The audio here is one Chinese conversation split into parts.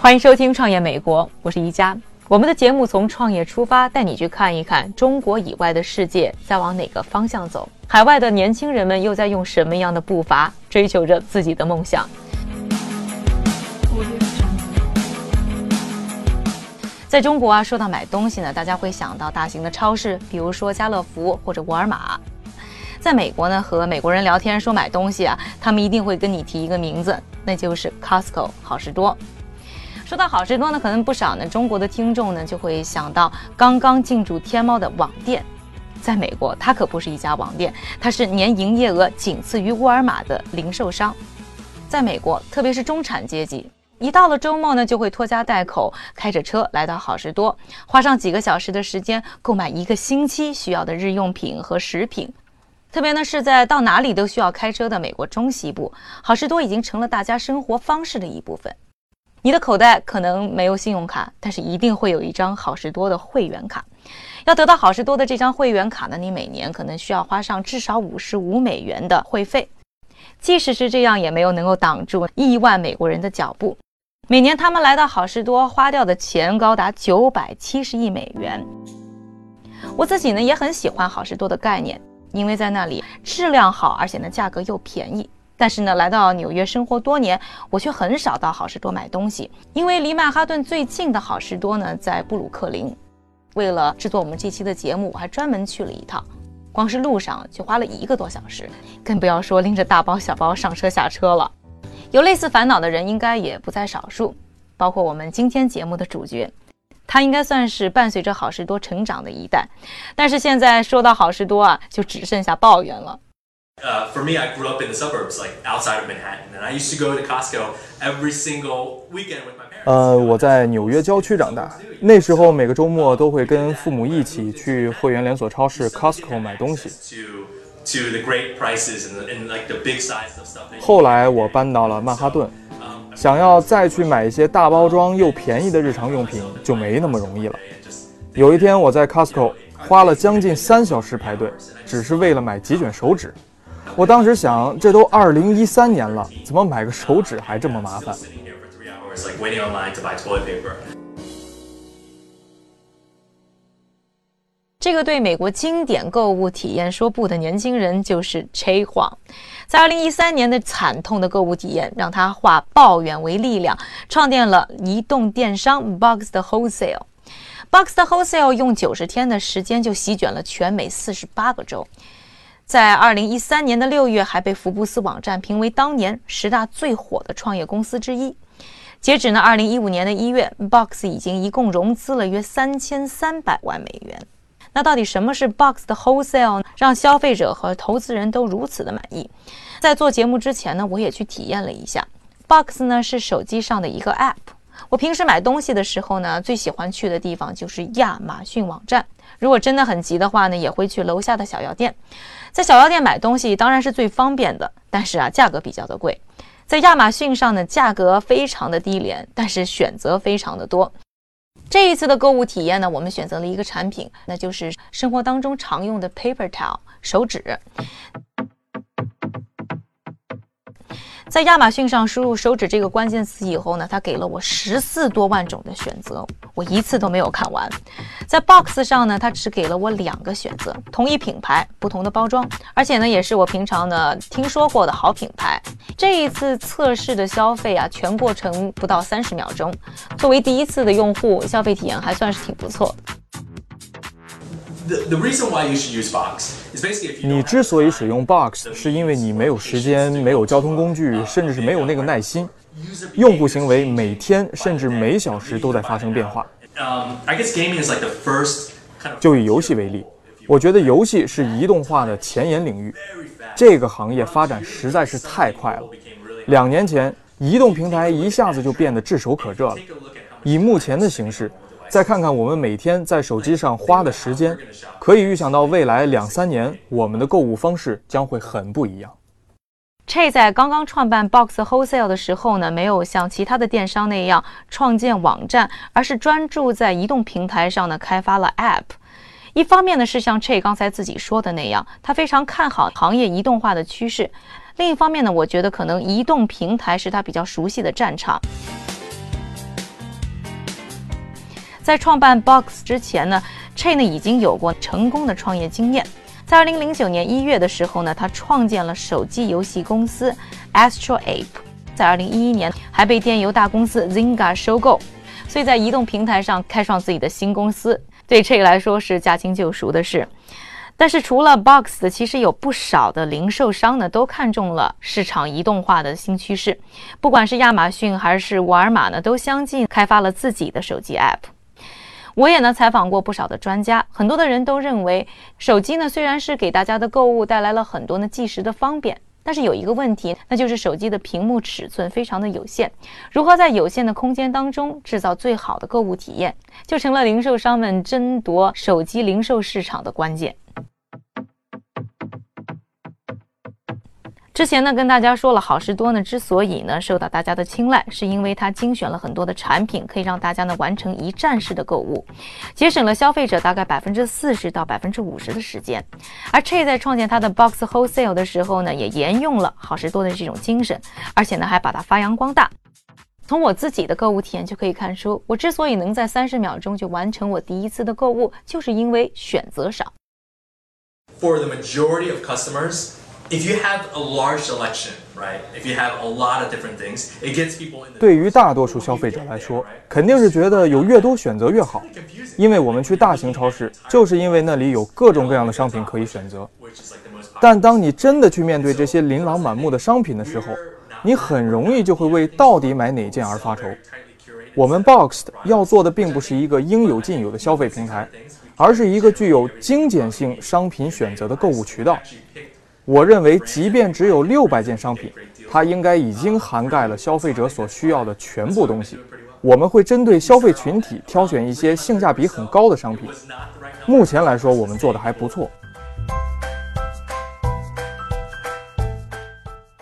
欢迎收听《创业美国》，我是宜佳。我们的节目从创业出发，带你去看一看中国以外的世界在往哪个方向走，海外的年轻人们又在用什么样的步伐追求着自己的梦想。在中国啊，说到买东西呢，大家会想到大型的超市，比如说家乐福或者沃尔玛。在美国呢，和美国人聊天说买东西啊，他们一定会跟你提一个名字，那就是 Costco 好事多。说到好事多呢，可能不少呢中国的听众呢就会想到刚刚进驻天猫的网店。在美国，它可不是一家网店，它是年营业额仅次于沃尔玛的零售商。在美国，特别是中产阶级，一到了周末呢，就会拖家带口，开着车来到好事多，花上几个小时的时间购买一个星期需要的日用品和食品。特别呢是在到哪里都需要开车的美国中西部，好事多已经成了大家生活方式的一部分。你的口袋可能没有信用卡，但是一定会有一张好事多的会员卡。要得到好事多的这张会员卡呢，你每年可能需要花上至少五十五美元的会费。即使是这样，也没有能够挡住亿万美国人的脚步。每年他们来到好事多花掉的钱高达九百七十亿美元。我自己呢也很喜欢好事多的概念，因为在那里质量好，而且呢价格又便宜。但是呢，来到纽约生活多年，我却很少到好事多买东西，因为离曼哈顿最近的好事多呢在布鲁克林。为了制作我们这期的节目，我还专门去了一趟，光是路上就花了一个多小时，更不要说拎着大包小包上车下车了。有类似烦恼的人应该也不在少数，包括我们今天节目的主角，他应该算是伴随着好事多成长的一代，但是现在说到好事多啊，就只剩下抱怨了。Uh, for me, I grew up in the suburbs, like outside of Manhattan, and I used to go to Costco every single weekend with my parents. 呃，我在纽约郊区长大，那时候每个周末都会跟父母一起去会员连锁超市 Costco 买东西。To to the great prices and, and like the big size of stuff. 后来我搬到了曼哈顿，想要再去买一些大包装又便宜的日常用品就没那么容易了。有一天我在 Costco 花了将近三小时排队，只是为了买几卷手纸。我当时想，这都二零一三年了，怎么买个手纸还这么麻烦？这个对美国经典购物体验说不的年轻人就是 c h e Huang，在二零一三年的惨痛的购物体验让他化抱怨为力量，创建了移动电商 Box 的 Wholesale。Box 的 Wholesale 用九十天的时间就席卷了全美四十八个州。在2013年的六月还被福布斯网站评为当年十大最火的创业公司之一。截止呢2015年的一月，Box 已经一共融资了约三千三百万美元。那到底什么是 Box 的 Wholesale 呢？让消费者和投资人都如此的满意？在做节目之前呢，我也去体验了一下。Box 呢是手机上的一个 App。我平时买东西的时候呢，最喜欢去的地方就是亚马逊网站。如果真的很急的话呢，也会去楼下的小药店。在小药店买东西当然是最方便的，但是啊，价格比较的贵。在亚马逊上呢，价格非常的低廉，但是选择非常的多。这一次的购物体验呢，我们选择了一个产品，那就是生活当中常用的 paper towel 手纸。在亚马逊上输入“手指”这个关键词以后呢，它给了我十四多万种的选择，我一次都没有看完。在 Box 上呢，它只给了我两个选择，同一品牌，不同的包装，而且呢，也是我平常呢听说过的好品牌。这一次测试的消费啊，全过程不到三十秒钟。作为第一次的用户，消费体验还算是挺不错的。The, the reason why you should use Box 你之所以使用 Box，是因为你没有时间、没有交通工具，甚至是没有那个耐心。用户行为每天甚至每小时都在发生变化。Um, 就以游戏为例，我觉得游戏是移动化的前沿领域，这个行业发展实在是太快了。两年前，移动平台一下子就变得炙手可热了。以目前的形势，再看看我们每天在手机上花的时间，可以预想到未来两三年我们的购物方式将会很不一样。Che 在刚刚创办 Box Wholesale 的时候呢，没有像其他的电商那样创建网站，而是专注在移动平台上呢开发了 App。一方面呢是像 Che 刚才自己说的那样，他非常看好行业移动化的趋势；另一方面呢，我觉得可能移动平台是他比较熟悉的战场。在创办 Box 之前呢，Che 呢已经有过成功的创业经验。在二零零九年一月的时候呢，他创建了手机游戏公司 Astro Ape，在二零一一年还被电邮大公司 Zynga 收购，所以在移动平台上开创自己的新公司，对这个来说是驾轻就熟的事。但是除了 Box，其实有不少的零售商呢都看中了市场移动化的新趋势，不管是亚马逊还是沃尔玛呢，都相继开发了自己的手机 App。我也呢采访过不少的专家，很多的人都认为，手机呢虽然是给大家的购物带来了很多呢即时的方便，但是有一个问题，那就是手机的屏幕尺寸非常的有限，如何在有限的空间当中制造最好的购物体验，就成了零售商们争夺手机零售市场的关键。之前呢，跟大家说了，好事多呢之所以呢受到大家的青睐，是因为它精选了很多的产品，可以让大家呢完成一站式的购物，节省了消费者大概百分之四十到百分之五十的时间。而 Che 在创建他的 Box Wholesale 的时候呢，也沿用了好事多的这种精神，而且呢还把它发扬光大。从我自己的购物体验就可以看出，我之所以能在三十秒钟就完成我第一次的购物，就是因为选择少。For the majority of customers. If you have a large selection, right? If you have a lot of different things, it gets people in. 对于大多数消费者来说，肯定是觉得有越多选择越好，因为我们去大型超市，就是因为那里有各种各样的商品可以选择。但当你真的去面对这些琳琅满目的商品的时候，你很容易就会为到底买哪件而发愁。我们 Boxed 要做的并不是一个应有尽有的消费平台，而是一个具有精简性商品选择的购物渠道。我认为，即便只有六百件商品，它应该已经涵盖了消费者所需要的全部东西。我们会针对消费群体挑选一些性价比很高的商品。目前来说，我们做的还不错。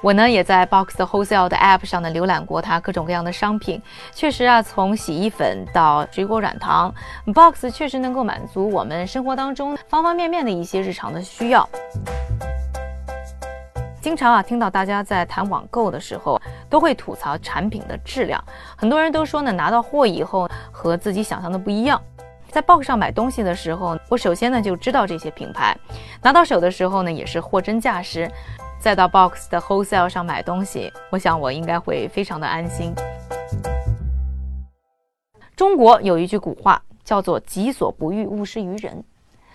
我呢也在 Box Wholesale 的 App 上呢浏览过它各种各样的商品，确实啊，从洗衣粉到水果软糖，Box 确实能够满足我们生活当中方方面面的一些日常的需要。经常啊，听到大家在谈网购的时候，都会吐槽产品的质量。很多人都说呢，拿到货以后和自己想象的不一样。在 Box 上买东西的时候，我首先呢就知道这些品牌，拿到手的时候呢也是货真价实。再到 Box 的 Wholesale 上买东西，我想我应该会非常的安心。中国有一句古话叫做“己所不欲，勿施于人”。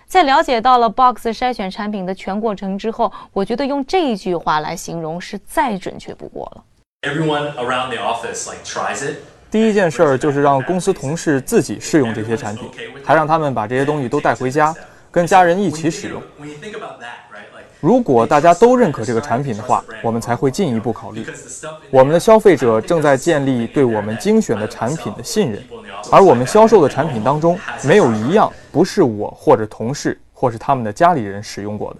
在了解到了 Box 筛选产品的全过程之后，我觉得用这一句话来形容是再准确不过了。Everyone around the office like tries it. 第一件事儿就是让公司同事自己试用这些产品，还让他们把这些东西都带回家，跟家人一起使用。如果大家都认可这个产品的话，我们才会进一步考虑。我们的消费者正在建立对我们精选的产品的信任，而我们销售的产品当中没有一样不是我或者同事或是他们的家里人使用过的。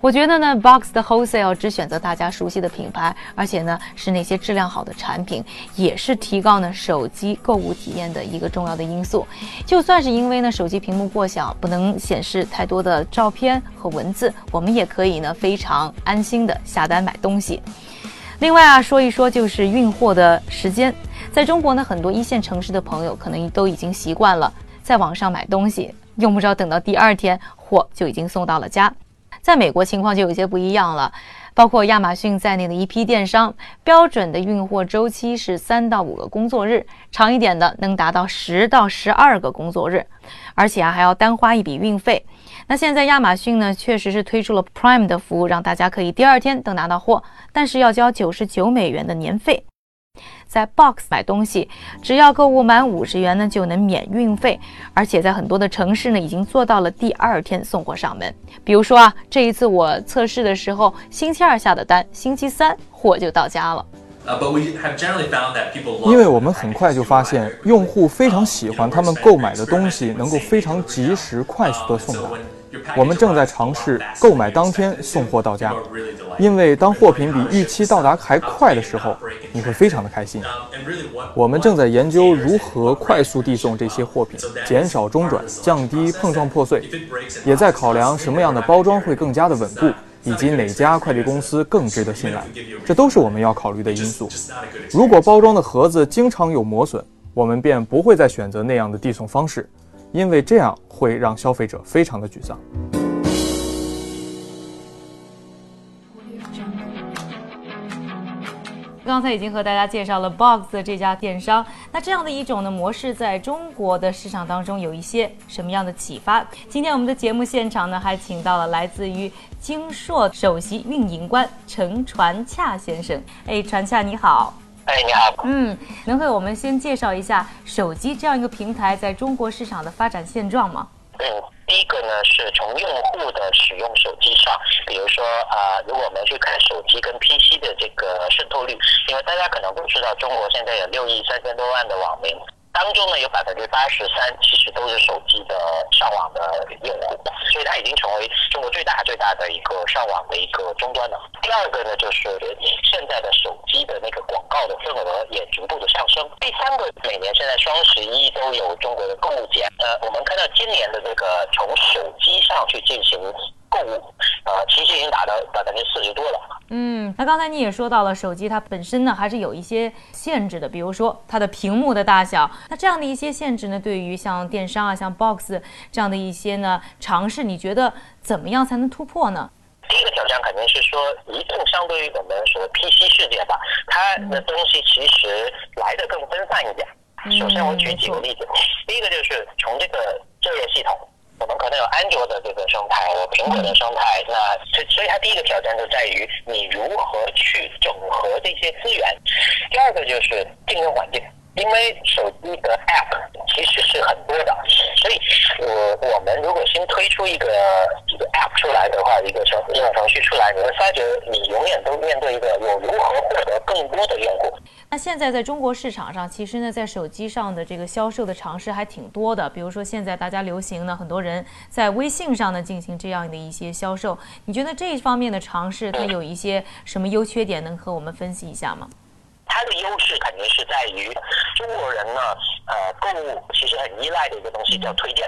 我觉得呢，Box 的 Wholesale 只选择大家熟悉的品牌，而且呢是那些质量好的产品，也是提高呢手机购物体验的一个重要的因素。就算是因为呢手机屏幕过小，不能显示太多的照片和文字，我们也可以呢非常安心的下单买东西。另外啊，说一说就是运货的时间，在中国呢很多一线城市的朋友可能都已经习惯了在网上买东西，用不着等到第二天货就已经送到了家。在美国情况就有些不一样了，包括亚马逊在内的一批电商，标准的运货周期是三到五个工作日，长一点的能达到十到十二个工作日，而且啊还要单花一笔运费。那现在亚马逊呢，确实是推出了 Prime 的服务，让大家可以第二天都拿到货，但是要交九十九美元的年费。在 Box 买东西，只要购物满五十元呢，就能免运费，而且在很多的城市呢，已经做到了第二天送货上门。比如说啊，这一次我测试的时候，星期二下的单，星期三货就到家了。因为我们很快就发现，用户非常喜欢他们购买的东西能够非常及时、快速的送达。我们正在尝试购买当天送货到家，因为当货品比预期到达还快的时候，你会非常的开心。我们正在研究如何快速递送这些货品，减少中转，降低碰撞破碎，也在考量什么样的包装会更加的稳固。以及哪家快递公司更值得信赖，这都是我们要考虑的因素。如果包装的盒子经常有磨损，我们便不会再选择那样的递送方式，因为这样会让消费者非常的沮丧。刚才已经和大家介绍了 Box 这家电商，那这样的一种的模式在中国的市场当中有一些什么样的启发？今天我们的节目现场呢，还请到了来自于金硕首席运营官陈传洽先生。哎，传洽你好。哎，你好。嗯，能为我们先介绍一下手机这样一个平台在中国市场的发展现状吗？嗯。第一个呢，是从用户的使用手机上，比如说啊，如果我们去看手机跟 PC 的这个渗透率，因为大家可能不知道，中国现在有六亿三千多万的网民。当中呢，有百分之八十三其实都是手机的上网的用户，所以它已经成为中国最大最大的一个上网的一个终端了。第二个呢，就是现在的手机的那个广告的份额也逐步的上升。第三个，每年现在双十一都有中国的购物节，呃，我们看到今年的这个从手机上去进行。购物，呃，其实已经达到百分之四十多了。嗯，那刚才你也说到了，手机它本身呢还是有一些限制的，比如说它的屏幕的大小。那这样的一些限制呢，对于像电商啊、像 Box 这样的一些呢尝试，你觉得怎么样才能突破呢？第一个挑战肯定是说，移动相对于我们所谓 PC 世界吧，它的东西其实来的更分散一点。首先，我举几个例子。第一个就是从这个作业系统。我们可能有安卓的这个生态，有苹果的生态，那所所以它第一个挑战就在于你如何去整合这些资源。第二个就是竞争环境，因为手机的 App 其实是很多的，所以我我们如果新推出一个一个 App 出来的话，一个程应用程序出来，你会发觉你永远都面对一个我如何获得更多的用户。那现在在中国市场上，其实呢，在手机上的这个销售的尝试还挺多的。比如说，现在大家流行呢，很多人在微信上呢进行这样的一些销售。你觉得这一方面的尝试，它有一些什么优缺点，能和我们分析一下吗？它的优势肯定是在于中国人呢，呃，购物其实很依赖的一个东西叫推荐。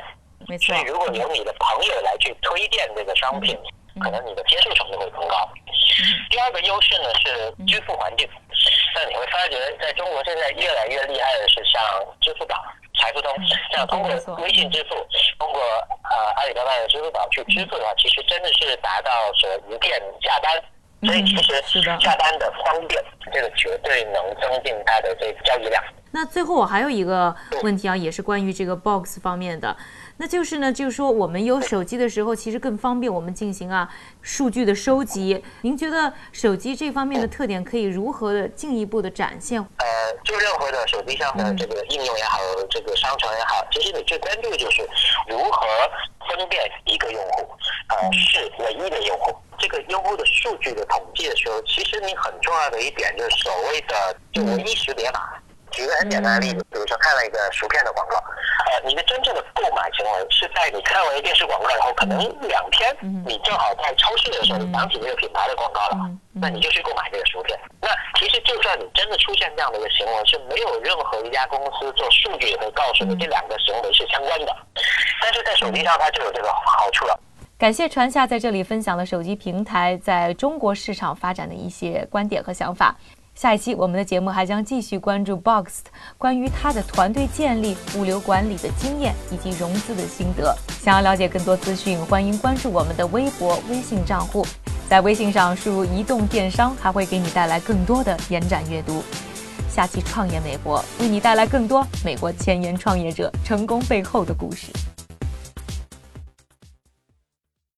没错。所以，如果有你的朋友来去推荐这个商品，可能你的接受程度会更高。第二个优势呢是支付环境。那你会发觉，在中国现在越来越厉害的是像支付宝、财付通，像通过微信支付，通过呃阿里巴巴的支付宝去支付的话，其实真的是达到说一键下单。所以其实下单的方便，这个绝对能增进它的这个交易量。那最后我还有一个问题啊，也是关于这个 box 方面的。那就是呢，就是说我们有手机的时候，其实更方便我们进行啊数据的收集。您觉得手机这方面的特点可以如何的进一步的展现？呃，就任何的手机上的这个应用也好，这个商城也好，其实你最关注的就是如何分辨一个用户，呃，是唯一的用户。这个用户的数据的统计的时候，其实你很重要的一点就是所谓的就唯一识别码。举个很简单的例子，比如说看了一个薯片的广告，呃，你的真正的购买行为是在你看完电视广告以后，可能两天，你正好在超市的时候想起这个品牌的广告了，那你就去购买这个薯片。那其实就算你真的出现这样的一个行为，是没有任何一家公司做数据也会告诉你这两个行为是相关的。但是在手机上，它就有这个好处了。感谢传夏在这里分享了手机平台在中国市场发展的一些观点和想法。下一期我们的节目还将继续关注 Boxed 关于他的团队建立、物流管理的经验以及融资的心得。想要了解更多资讯，欢迎关注我们的微博、微信账户，在微信上输入“移动电商”，还会给你带来更多的延展阅读。下期创业美国为你带来更多美国前沿创业者成功背后的故事。